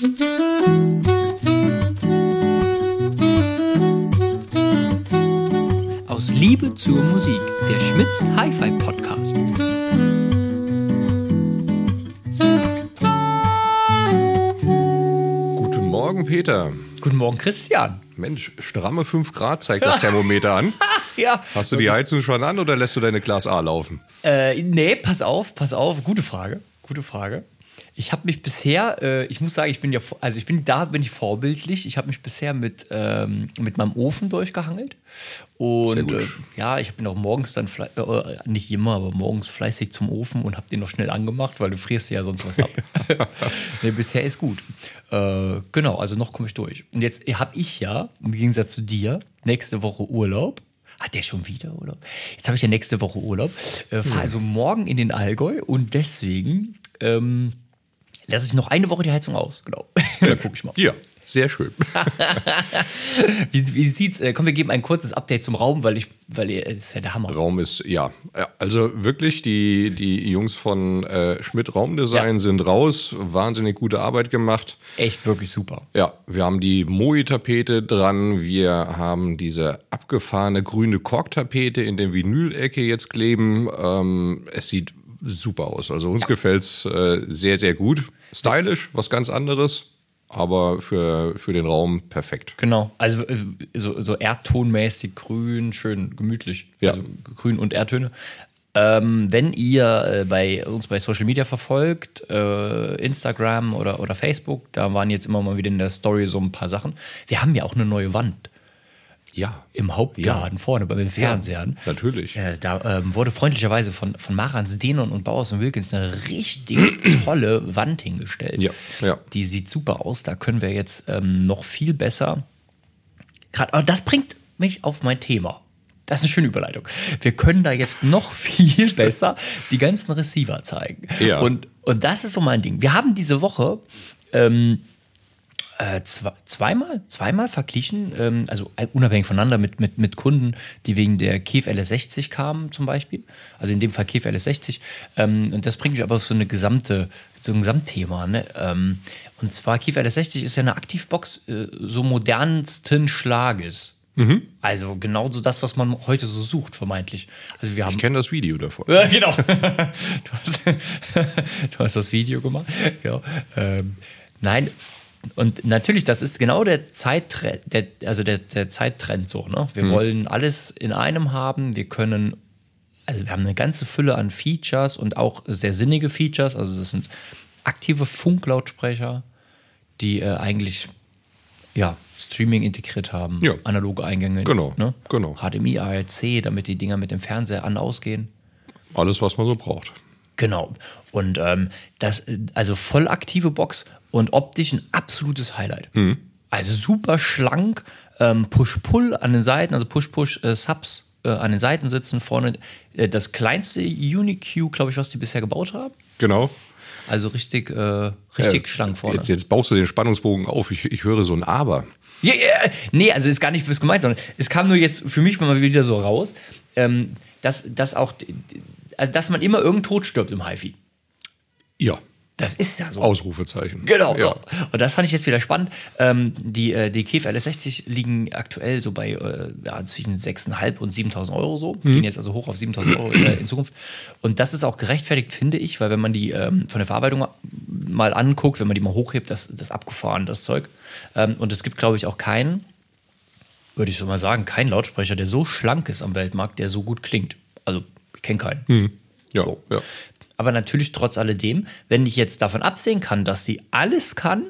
Aus Liebe zur Musik, der Schmitz Hi-Fi Podcast. Guten Morgen, Peter. Guten Morgen, Christian. Mensch, stramme 5 Grad zeigt das Thermometer an. Ja. Hast du die Heizung schon an oder lässt du deine Glas A laufen? Äh, nee, pass auf, pass auf. Gute Frage. Gute Frage. Ich habe mich bisher, äh, ich muss sagen, ich bin ja, also ich bin da, bin ich vorbildlich. Ich habe mich bisher mit, ähm, mit meinem Ofen durchgehangelt. Und äh, ja, ich bin auch morgens dann, fle- äh, nicht immer, aber morgens fleißig zum Ofen und habe den noch schnell angemacht, weil du frierst ja sonst was ab. nee, bisher ist gut. Äh, genau, also noch komme ich durch. Und jetzt habe ich ja, im Gegensatz zu dir, nächste Woche Urlaub. Hat der schon wieder Urlaub? Jetzt habe ich ja nächste Woche Urlaub. Äh, Fahre also morgen in den Allgäu und deswegen ähm, lasse ich noch eine Woche die Heizung aus. Genau. Dann gucke ich mal. Ja, sehr schön. Wie, wie sieht's? Äh, komm, wir geben ein kurzes Update zum Raum, weil ich, weil ihr, das ist ja der Hammer. Raum ist, ja. Ja, Also wirklich, die, die Jungs von äh, Schmidt Raumdesign Ja. sind raus. Wahnsinnig gute Arbeit gemacht. Echt wirklich super. Ja, wir haben die Moi-Tapete dran. Wir haben diese abgefahrene grüne Korktapete in der Vinylecke jetzt kleben. Ähm, es sieht super aus. Also uns gefällt's äh, sehr, sehr gut. Stylisch, was ganz anderes. Aber für, für den Raum perfekt. Genau. Also äh, so, so erdtonmäßig grün, schön gemütlich. Ja. Also grün und Erdtöne. Ähm, wenn ihr äh, bei uns bei Social Media verfolgt, äh, Instagram oder, oder Facebook, da waren jetzt immer mal wieder in der Story so ein paar Sachen. Wir haben ja auch eine neue Wand Ja, im Hauptgarten vorne bei den Fernsehern. natürlich. Äh, da ähm, wurde freundlicherweise von, von Marans Denon und Bauers und Wilkins eine richtig tolle Wand hingestellt. Ja, ja. Die sieht super aus. Da können wir jetzt ähm, noch viel besser. Gerade, aber das bringt mich auf mein Thema. Das ist eine schöne Überleitung. Wir können da jetzt noch viel besser die ganzen Receiver zeigen. Ja. Und, und das ist so mein Ding. Wir haben diese Woche ähm, äh, zwe- zweimal, zweimal verglichen, ähm, also unabhängig voneinander mit, mit, mit Kunden, die wegen der KEF LS60 kamen zum Beispiel. Also in dem Fall KEF LS60. Ähm, und das bringt mich aber auf so eine gesamte, so ein Gesamtthema. Ne? Ähm, und zwar KEF LS60 ist ja eine Aktivbox äh, so modernsten Schlages. Also genauso das, was man heute so sucht, vermeintlich. Also wir haben Ich kenne das Video davon. ja, genau. Du hast, du hast das Video gemacht. Ja. Ähm, nein, und natürlich, das ist genau der Zeittrend, der, also der, der Zeittrend so. Ne? Wir wollen alles in einem haben. Wir können, also wir haben eine ganze Fülle an Features und auch sehr sinnige Features. Also das sind aktive Funklautsprecher, die äh, eigentlich ja, Streaming integriert haben, Ja. analoge Eingänge, Genau, ne? genau. HDMI, ARC, damit die Dinger mit dem Fernseher an ausgehen. Alles, was man so braucht. Genau. Und ähm, das, äh, also voll aktive Box und optisch ein absolutes Highlight. Also super schlank, ähm, Push-Pull an den Seiten, also Push-Push-Subs äh, an den Seiten sitzen, vorne äh, das kleinste UniQ, glaube ich, was die bisher gebaut haben. Genau. Also richtig, äh, richtig Äh, schlank vorne. Jetzt, jetzt baust du den Spannungsbogen auf. Ich, ich höre so ein Aber. Ja, ja, nee, also ist gar nicht böse gemeint, sondern es kam nur jetzt für mich mal wieder so raus, ähm, dass, dass auch, also dass man immer irgend tot stirbt im HiFi. Ja. Das ist ja so. Ausrufezeichen. Genau. Ja. Und das fand ich jetzt wieder spannend. Ähm, die, äh, die KEF LS60 liegen aktuell so bei äh, ja, zwischen 6.500 und 7.000 Euro so. Gehen jetzt also hoch auf 7.000 Euro äh, in Zukunft. Und das ist auch gerechtfertigt, finde ich, weil wenn man die ähm, von der Verarbeitung mal anguckt, wenn man die mal hochhebt, das, das abgefahren, das Zeug. Ähm, und es gibt, glaube ich, auch keinen, würde ich so mal sagen, keinen Lautsprecher, der so schlank ist am Weltmarkt, der so gut klingt. Also, ich kenne keinen. Ja, So. ja. Aber natürlich trotz alledem, wenn ich jetzt davon absehen kann, dass sie alles kann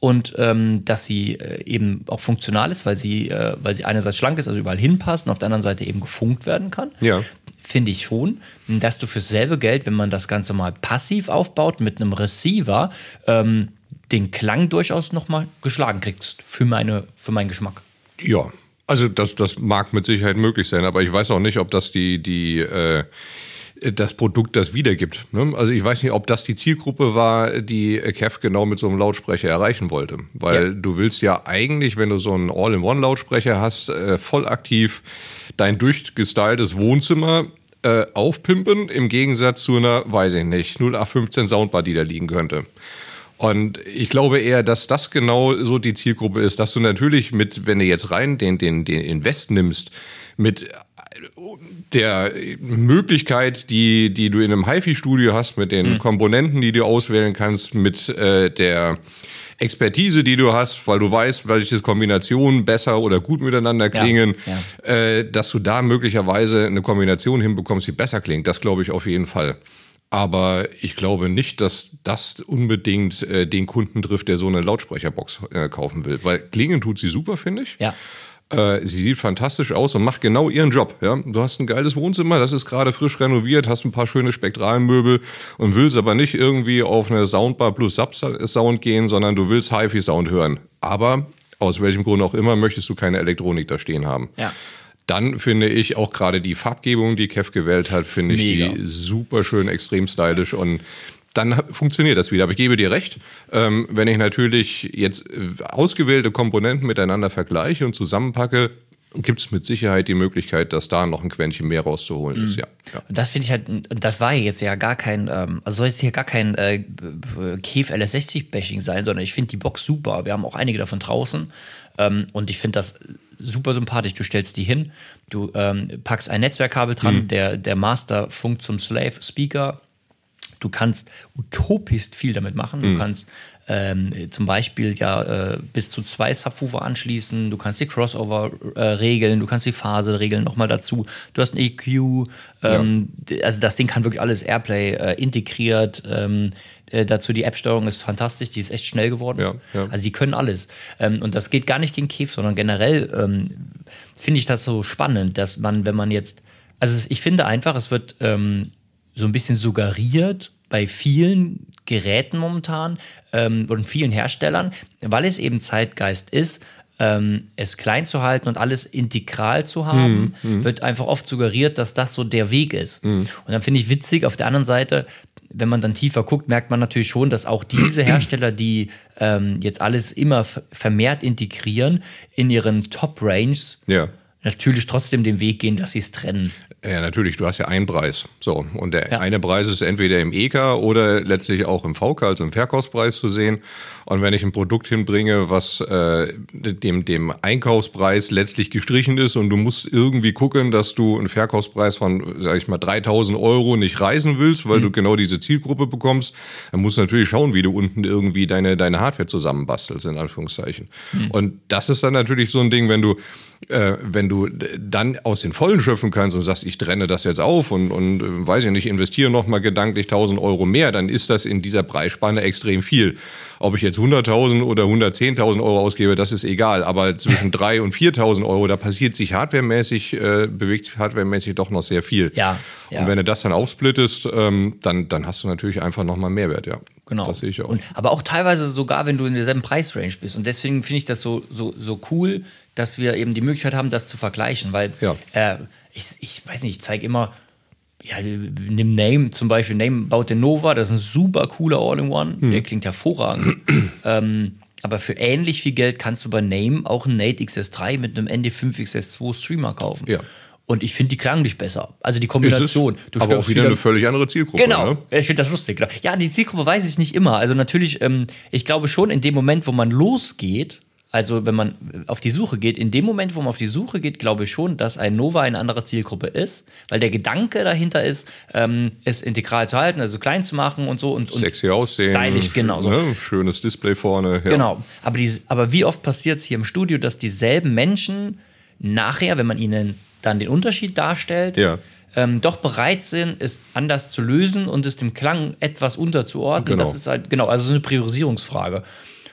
und ähm, dass sie äh, eben auch funktional ist, weil sie, äh, weil sie einerseits schlank ist, also überall hinpasst und auf der anderen Seite eben gefunkt werden kann, Ja. finde ich schon, dass du fürs selbe Geld, wenn man das Ganze mal passiv aufbaut mit einem Receiver, ähm, den Klang durchaus nochmal geschlagen kriegst für, meine, für meinen Geschmack. Ja, also das, das mag mit Sicherheit möglich sein, aber ich weiß auch nicht, ob das die, die, äh, das Produkt das wiedergibt. Ne? Also ich weiß nicht, ob das die Zielgruppe war, die Kev genau mit so einem Lautsprecher erreichen wollte. Weil Ja. du willst ja eigentlich, wenn du so einen All-in-One-Lautsprecher hast, äh, voll aktiv dein durchgestyltes Wohnzimmer äh, aufpimpen, im Gegensatz zu einer, weiß ich nicht, 0815 Soundbar, die da liegen könnte. Und ich glaube eher, dass das genau so die Zielgruppe ist, dass du natürlich mit, wenn du jetzt rein den, den, den Invest nimmst, mit der Möglichkeit, die, die du in einem HiFi-Studio hast, mit den mhm. Komponenten, die du auswählen kannst, mit äh, der Expertise, die du hast, weil du weißt, welche Kombinationen besser oder gut miteinander klingen, ja, ja. Äh, dass du da möglicherweise eine Kombination hinbekommst, die besser klingt. Das glaube ich auf jeden Fall. Aber ich glaube nicht, dass das unbedingt äh, den Kunden trifft, der so eine Lautsprecherbox äh, kaufen will. Weil klingen tut sie super, finde ich. Ja. Äh, sie sieht fantastisch aus und macht genau ihren Job. Ja? Du hast ein geiles Wohnzimmer, das ist gerade frisch renoviert, hast ein paar schöne Spektralmöbel und willst aber nicht irgendwie auf eine Soundbar plus Sub-Sound gehen, sondern du willst HiFi-Sound hören. Aber aus welchem Grund auch immer möchtest du keine Elektronik da stehen haben. Ja. Dann finde ich auch gerade die Farbgebung, die Kev gewählt hat, finde ich Mega. die super schön, extrem stylisch und dann funktioniert das wieder. Aber ich gebe dir recht, ähm, wenn ich natürlich jetzt äh, ausgewählte Komponenten miteinander vergleiche und zusammenpacke, gibt es mit Sicherheit die Möglichkeit, dass da noch ein Quäntchen mehr rauszuholen ist. Mhm. Ja, ja. Das finde ich halt, das war jetzt ja gar kein, ähm, also soll jetzt hier gar kein äh, Kef LS60-Bashing sein, sondern ich finde die Box super. Wir haben auch einige davon draußen ähm, und ich finde das super sympathisch. Du stellst die hin, du ähm, packst ein Netzwerkkabel dran, mhm. der, der Master funkt zum Slave Speaker Du kannst utopisch viel damit machen. Du mhm. kannst ähm, zum Beispiel ja äh, bis zu zwei Subwoofer anschließen. Du kannst die Crossover äh, regeln. Du kannst die Phase regeln nochmal dazu. Du hast ein EQ. Ähm, ja. Also das Ding kann wirklich alles Airplay äh, integriert. Ähm, äh, dazu die App-Steuerung ist fantastisch, die ist echt schnell geworden. Ja, ja. Also die können alles. Ähm, und das geht gar nicht gegen Kef, sondern generell ähm, finde ich das so spannend, dass man, wenn man jetzt, also ich finde einfach, es wird ähm, so ein bisschen suggeriert bei vielen Geräten momentan ähm, und vielen Herstellern, weil es eben Zeitgeist ist, ähm, es klein zu halten und alles integral zu haben, mm, wird einfach oft suggeriert, dass das so der Weg ist. Mm. Und dann finde ich witzig, auf der anderen Seite, wenn man dann tiefer guckt, merkt man natürlich schon, dass auch diese Hersteller, die ähm, jetzt alles immer vermehrt integrieren, in ihren Top-Ranges ja natürlich trotzdem den Weg gehen, dass sie es trennen. Ja, natürlich. Du hast ja einen Preis. So. Und der ja. eine Preis ist entweder im EK oder letztlich auch im VK, also im Verkaufspreis zu sehen. Und wenn ich ein Produkt hinbringe, was äh, dem, dem Einkaufspreis letztlich gestrichen ist und du musst irgendwie gucken, dass du einen Verkaufspreis von, sag ich mal, 3000 Euro nicht reisen willst, weil mhm. du genau diese Zielgruppe bekommst, dann musst du natürlich schauen, wie du unten irgendwie deine, deine Hardware zusammenbastelst, in Anführungszeichen. Mhm. Und das ist dann natürlich so ein Ding, wenn du äh, wenn du dann aus den Vollen schöpfen kannst und sagst, ich trenne das jetzt auf und, und äh, weiß ich nicht, investiere nochmal gedanklich 1000 Euro mehr, dann ist das in dieser Preisspanne extrem viel. Ob ich jetzt 100.000 oder 110.000 Euro ausgebe, das ist egal. Aber zwischen 3.000 und 4.000 Euro, da passiert sich hardwaremäßig, äh, bewegt sich hardwaremäßig doch noch sehr viel. Ja, ja. Und wenn du das dann aufsplittest, ähm, dann, dann hast du natürlich einfach nochmal Mehrwert, ja. Genau. Das sehe ich auch. Und, aber auch teilweise sogar, wenn du in derselben Preisrange bist. Und deswegen finde ich das so, so, so cool, dass wir eben die Möglichkeit haben, das zu vergleichen. Weil ja. äh, ich, ich weiß nicht, ich zeige immer, ja, nimm Name zum Beispiel, Name baut den Nova, das ist ein super cooler All-in-One, hm. der klingt hervorragend. ähm, aber für ähnlich viel Geld kannst du bei Name auch einen Nate XS3 mit einem ND5 XS2 Streamer kaufen. Ja. Und ich finde die klanglich besser. Also die Kombination. Du aber auch wieder, wieder eine völlig andere Zielgruppe. Genau. Ne? Ich finde das lustig. Genau. Ja, die Zielgruppe weiß ich nicht immer. Also natürlich, ähm, ich glaube schon, in dem Moment, wo man losgeht, also wenn man auf die Suche geht, in dem Moment, wo man auf die Suche geht, glaube ich schon, dass ein Nova eine andere Zielgruppe ist, weil der Gedanke dahinter ist, ähm, es integral zu halten, also klein zu machen und so und, und sexy aussehen, stylisch genau. So. Ne? Schönes Display vorne. Ja. Genau. Aber, die, aber wie oft passiert es hier im Studio, dass dieselben Menschen nachher, wenn man ihnen dann den Unterschied darstellt, ja. ähm, doch bereit sind, es anders zu lösen und es dem Klang etwas unterzuordnen. Genau. Das ist halt, genau, also so eine Priorisierungsfrage.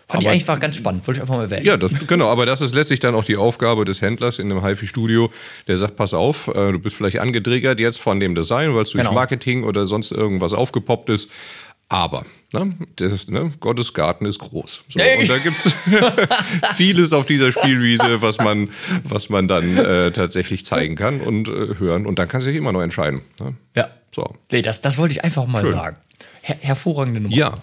Fand aber, ich einfach ganz spannend, wollte ich einfach mal erwähnen. Ja, das, genau, aber das ist letztlich dann auch die Aufgabe des Händlers in einem HiFi-Studio, der sagt, pass auf, äh, du bist vielleicht angetriggert jetzt von dem Design, weil es durch genau. Marketing oder sonst irgendwas aufgepoppt ist, aber ne, das, ne, Gottes Garten ist groß. So, und da gibt es vieles auf dieser Spielwiese, was man, was man dann äh, tatsächlich zeigen kann und äh, hören. Und dann kann sich immer noch entscheiden. Ne? Ja. So. Nee, das, das wollte ich einfach mal Schön. sagen. Her hervorragende Nummer. Ja.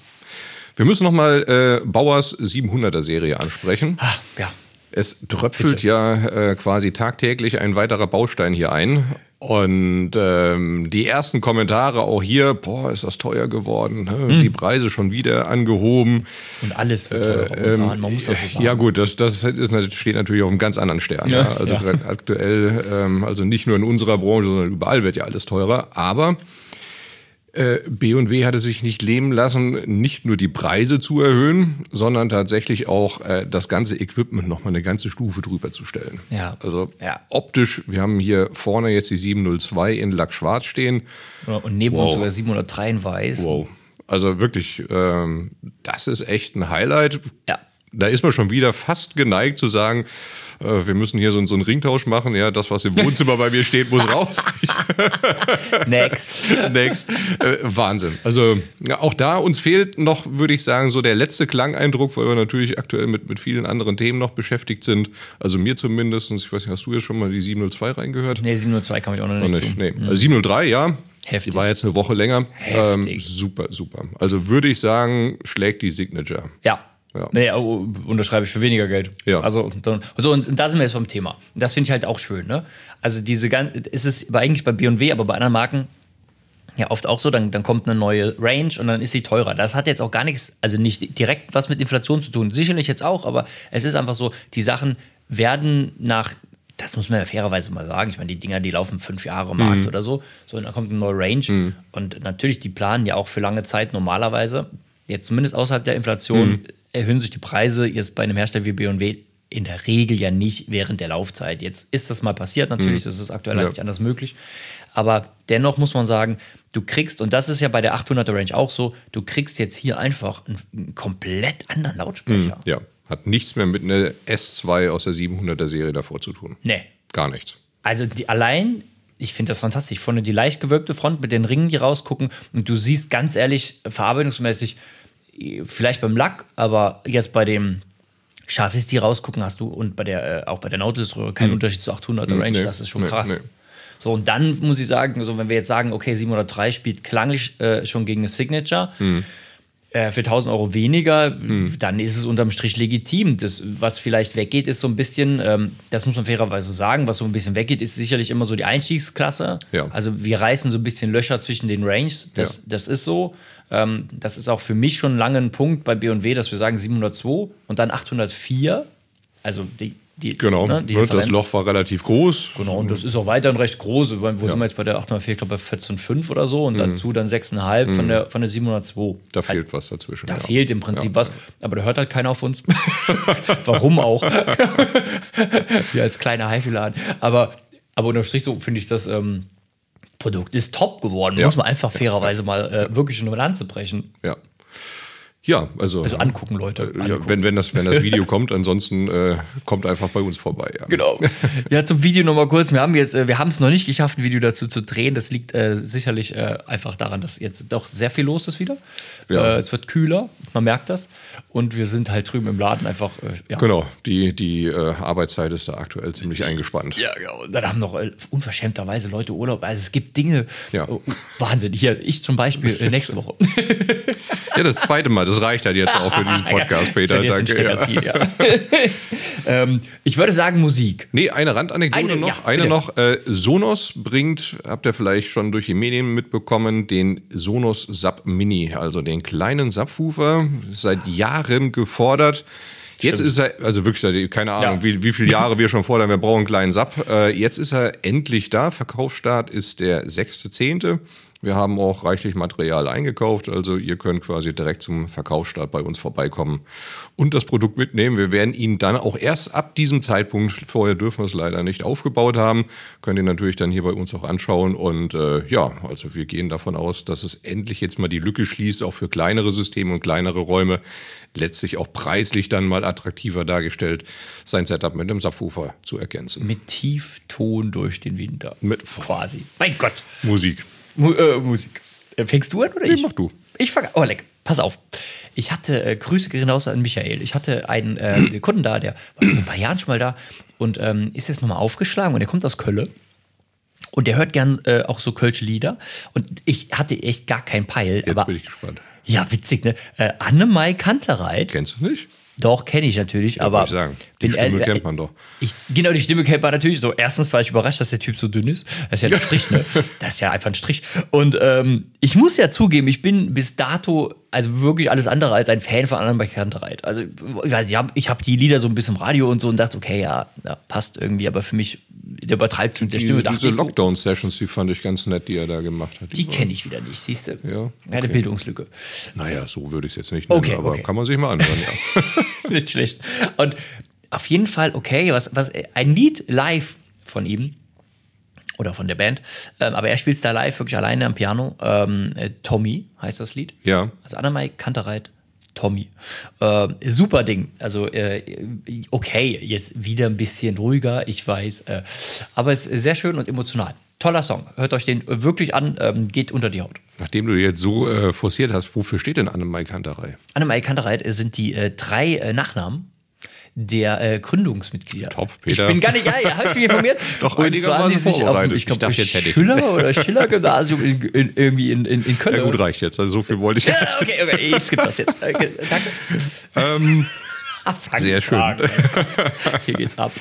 Wir müssen nochmal äh, Bauers 700er Serie ansprechen. Ah, ja. Es tröpfelt Bitte. ja äh, quasi tagtäglich ein weiterer Baustein hier ein. Und ähm, die ersten Kommentare auch hier, boah, ist das teuer geworden, ne? Hm. die Preise schon wieder angehoben. Und alles wird teurer momentan, man muss das so sagen. ähm, Ja gut, das, das ist, steht natürlich auf einem ganz anderen Stern. Ja, Ja, Also ja. aktuell, ähm, also nicht nur in unserer Branche, sondern überall wird ja alles teurer. Aber äh, B&W hatte sich nicht leben lassen, nicht nur die Preise zu erhöhen, sondern tatsächlich auch äh, das ganze Equipment noch mal eine ganze Stufe drüber zu stellen. Ja. Also Ja. optisch, wir haben hier vorne jetzt die 702 in Lack-Schwarz stehen. Und neben Wow. uns sogar 703 in weiß. Wow. Also wirklich, ähm, das ist echt ein Highlight. Ja. Da ist man schon wieder fast geneigt zu sagen, äh, wir müssen hier so, so einen Ringtausch machen. Ja, das, was im Wohnzimmer bei mir steht, muss raus. Next. Next. Äh, Wahnsinn. Also ja, auch da, uns fehlt noch, würde ich sagen, so der letzte Klangeindruck, weil wir natürlich aktuell mit, mit vielen anderen Themen noch beschäftigt sind. Also mir zumindest. Ich weiß nicht, hast du jetzt schon mal die 702 reingehört? Nee, 702 kam ich auch noch nicht, nicht. zu. Nee. Also 703, ja. Heftig. Die war jetzt eine Woche länger. Ähm, Heftig. super, super. Also würde ich sagen, schlägt die Signature. Ja. Ja. Nee, unterschreibe ich für weniger Geld. Ja. Also, dann, so, und da sind wir jetzt beim Thema. Das finde ich halt auch schön, ne? Also, diese ganze, ist es eigentlich bei B&W, aber bei anderen Marken ja oft auch so, dann, dann kommt eine neue Range und dann ist sie teurer. Das hat jetzt auch gar nichts, also nicht direkt was mit Inflation zu tun. Sicherlich jetzt auch, aber es ist einfach so, die Sachen werden nach, das muss man ja fairerweise mal sagen, ich meine, die Dinger, die laufen fünf Jahre im Markt oder so, so, und dann kommt eine neue Range und natürlich, die planen ja auch für lange Zeit normalerweise, jetzt zumindest außerhalb der Inflation, erhöhen sich die Preise jetzt bei einem Hersteller wie B&W in der Regel ja nicht während der Laufzeit. Jetzt ist das mal passiert natürlich, das ist aktuell Ja. nicht anders möglich. Aber dennoch muss man sagen, du kriegst, und das ist ja bei der 800er Range auch so, du kriegst jetzt hier einfach einen, einen komplett anderen Lautsprecher. Ja. Hat nichts mehr mit einer S2 aus der 700er Serie davor zu tun. Nee. Gar nichts. Also die, allein, ich finde das fantastisch. Vorne die leicht gewölbte Front mit den Ringen, die rausgucken. Und du siehst ganz ehrlich, verarbeitungsmäßig, vielleicht beim Lack, aber jetzt bei dem Chassis, die rausgucken, hast du und bei der, äh, auch bei der Nautilus-Röhre keinen Unterschied zu 800er Range. nee, das ist schon nee, krass. nee. So, und dann muss ich sagen, also wenn wir jetzt sagen, okay, 703 spielt klanglich äh, schon gegen eine Signature, Mhm. Äh, für 1000 Euro weniger, dann ist es unterm Strich legitim. Das, was vielleicht weggeht, ist so ein bisschen, ähm, das muss man fairerweise sagen, was so ein bisschen weggeht, ist sicherlich immer so die Einstiegsklasse. Ja. Also wir reißen so ein bisschen Löcher zwischen den Ranges. Das, Ja. das ist so. Ähm, das ist auch für mich schon lange ein Punkt bei B&W, dass wir sagen 702 und dann 804. Also die, die, Genau. ne, die Ne, das. Loch war relativ groß. Genau, und das ist auch weiterhin recht groß. Wo sind wir jetzt bei der 804? Ich glaube bei 14,5 oder so. Und dazu dann 6,5 von, der, von der 702. Da fehlt was dazwischen. Da ja. fehlt im Prinzip was, aber da hört halt keiner auf uns. Warum auch? Wir als kleiner HiFi-Laden. Aber, aber unterm Strich so finde ich das ähm, Produkt ist top geworden. Ja. Muss man einfach fairerweise mal äh, wirklich eine Lanze brechen. Ja. Ja, also, Also angucken, Leute. ja, Angucken. wenn, wenn, das, wenn das Video kommt, ansonsten äh, kommt einfach bei uns vorbei. Ja. Genau. Ja, zum Video nochmal kurz. Wir haben jetzt, äh, wir haben es noch nicht geschafft, ein Video dazu zu drehen. Das liegt äh, sicherlich äh, einfach daran, dass jetzt doch sehr viel los ist wieder. Ja. Äh, es wird kühler, man merkt das. Und wir sind halt drüben im Laden einfach, äh, ja. Genau, die, die äh, Arbeitszeit ist da aktuell ziemlich eingespannt. Ja, genau. Dann haben noch äh, unverschämterweise Leute Urlaub. Also es gibt Dinge. Ja. Oh, Wahnsinn. Hier, ich zum Beispiel äh, nächste Woche. Ja, das zweite Mal, das reicht halt jetzt auch für diesen Podcast, Peter. Danke. Ja. Steckerziel, ja. ähm, ich würde sagen Musik. Nee, eine Randanekdote Eine, noch. ja, eine bitte. noch. Äh, Sonos bringt, habt ihr vielleicht schon durch die Medien mitbekommen, den Sonos Sub Mini, also den kleinen Subwoofer, seit Jahren gefordert. Jetzt ist er, also wirklich, keine Ahnung, Ja. wie, wie viele Jahre wir schon fordern, wir brauchen einen kleinen Sub. Äh, jetzt ist er endlich da. Verkaufsstart ist der 6.10. Wir haben auch reichlich Material eingekauft, also ihr könnt quasi direkt zum Verkaufsstart bei uns vorbeikommen und das Produkt mitnehmen. Wir werden ihn dann auch erst ab diesem Zeitpunkt, vorher dürfen wir es leider nicht aufgebaut haben, könnt ihr natürlich dann hier bei uns auch anschauen und äh, ja, also wir gehen davon aus, dass es endlich jetzt mal die Lücke schließt, auch für kleinere Systeme und kleinere Räume, letztlich auch preislich dann mal attraktiver dargestellt, sein Setup mit einem Subwoofer zu ergänzen. Mit Tiefton durch den Winter. Mit Quasi. Mein Gott. Musik. Mu äh, Musik. Äh, Fängst du an oder Nee, ich? mach du. Ich fange Oh, leck. Pass auf. Ich hatte, äh, Grüße gehen raus an Michael. Ich hatte einen äh, Kunden da, der war vor ein paar Jahren schon mal da und ähm, ist jetzt nochmal aufgeschlagen und der kommt aus Köln. Und der hört gern äh, auch so Kölsche Lieder. Und ich hatte echt gar keinen Peil. Jetzt aber bin ich gespannt. Ja, witzig, ne? Äh, Annemai Kantereit. Kennst du nicht? Doch, kenne ich natürlich, aber. Wollte ich sagen. Die Stimme ehrlich- kennt man doch. Ich, genau, die Stimme kennt man natürlich so. Erstens war ich überrascht, dass der Typ so dünn ist. Das ist ja ein Strich, ne? Das ist ja einfach ein Strich. Und ähm, ich muss ja zugeben, ich bin bis dato also wirklich alles andere als ein Fan von anderen Bekanntereit. Also, ich weiß, ich habe ich hab die Lieder so ein bisschen im Radio und so und dachte, okay, ja, ja passt irgendwie, aber für mich, der übertreibt mit der Stimme. Die, dachte diese Lockdown-Sessions, die fand ich ganz nett, die er da gemacht hat. die kenne ich wieder nicht, siehst du? Ja, Eine okay. Bildungslücke. Naja, so würde ich es jetzt nicht nennen, Okay, aber okay. kann man sich mal anhören, ja. Nicht schlecht. Und auf jeden Fall, okay, was, was, ein Lied live von ihm oder von der Band, ähm, aber er spielt da live wirklich alleine am Piano. Ähm, äh, Tommy heißt das Lied. Ja. Also Annemai Kantereit, Tommy. Äh, super Ding. Also, äh, okay, jetzt wieder ein bisschen ruhiger, ich weiß. Äh, aber es ist sehr schön und emotional. Toller Song. Hört euch den wirklich an, ähm, geht unter die Haut. Nachdem du jetzt so äh, forciert hast, wofür steht denn Annemai Kanterei? Annemai Kantereit sind die äh, drei äh, Nachnamen der äh, Gründungsmitglieder. Top, Ich Peter. bin gar nicht, ja, ja, hab ich mich informiert. Doch Und zwar die sich auf, ich glaube, Ich dachte, ich- Schiller oder Schiller-Gymnasium in, in, irgendwie in, in, in Köln. Ja gut, reicht jetzt. Also so viel wollte ich. Ja, okay, okay, ich skippe das jetzt. Okay, danke. ähm, Sehr schön. Hier geht's ab.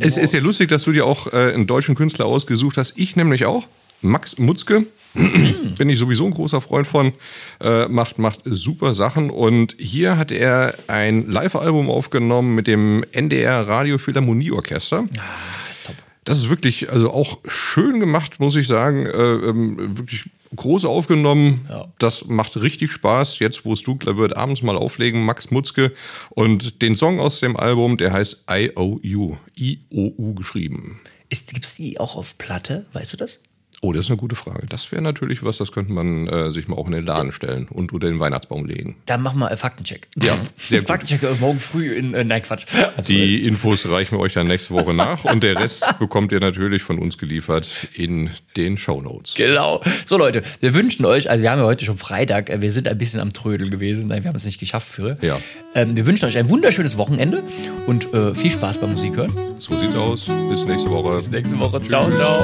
Es ist ja lustig, dass du dir auch äh, einen deutschen Künstler ausgesucht hast. Ich nämlich auch. Max Mutzke. Bin ich sowieso ein großer Freund von. Äh, macht, macht super Sachen. Und hier hat er ein Live-Album aufgenommen mit dem NDR Radio Philharmonieorchester. Ah, ist top. Das ist wirklich, also auch schön gemacht, muss ich sagen. Äh, ähm, wirklich groß aufgenommen. Ja. Das macht richtig Spaß. Jetzt, wo es dunkler wird, abends mal auflegen. Max Mutzke. Und den Song aus dem Album, der heißt I-O-U. I-O-U geschrieben. Ist, gibt's die auch auf Platte? Weißt du das? Oh, das ist eine gute Frage. Das wäre natürlich was, das könnte man äh, sich mal auch in den Laden stellen und unter den Weihnachtsbaum legen. Dann machen wir äh, Faktencheck. Ja, sehr gut. Faktencheck äh, morgen früh in, äh, nein, Quatsch. Also, Die Infos reichen wir euch dann nächste Woche nach und der Rest bekommt ihr natürlich von uns geliefert in den Shownotes. Genau. So, Leute, wir wünschen euch, also wir haben ja heute schon Freitag, äh, wir sind ein bisschen am Trödeln gewesen, nein, wir haben es nicht geschafft für. Ja. Ähm, wir wünschen euch ein wunderschönes Wochenende und äh, viel Spaß beim Musik hören. So sieht's aus. Bis nächste Woche. Bis nächste Woche. Ciao, ciao.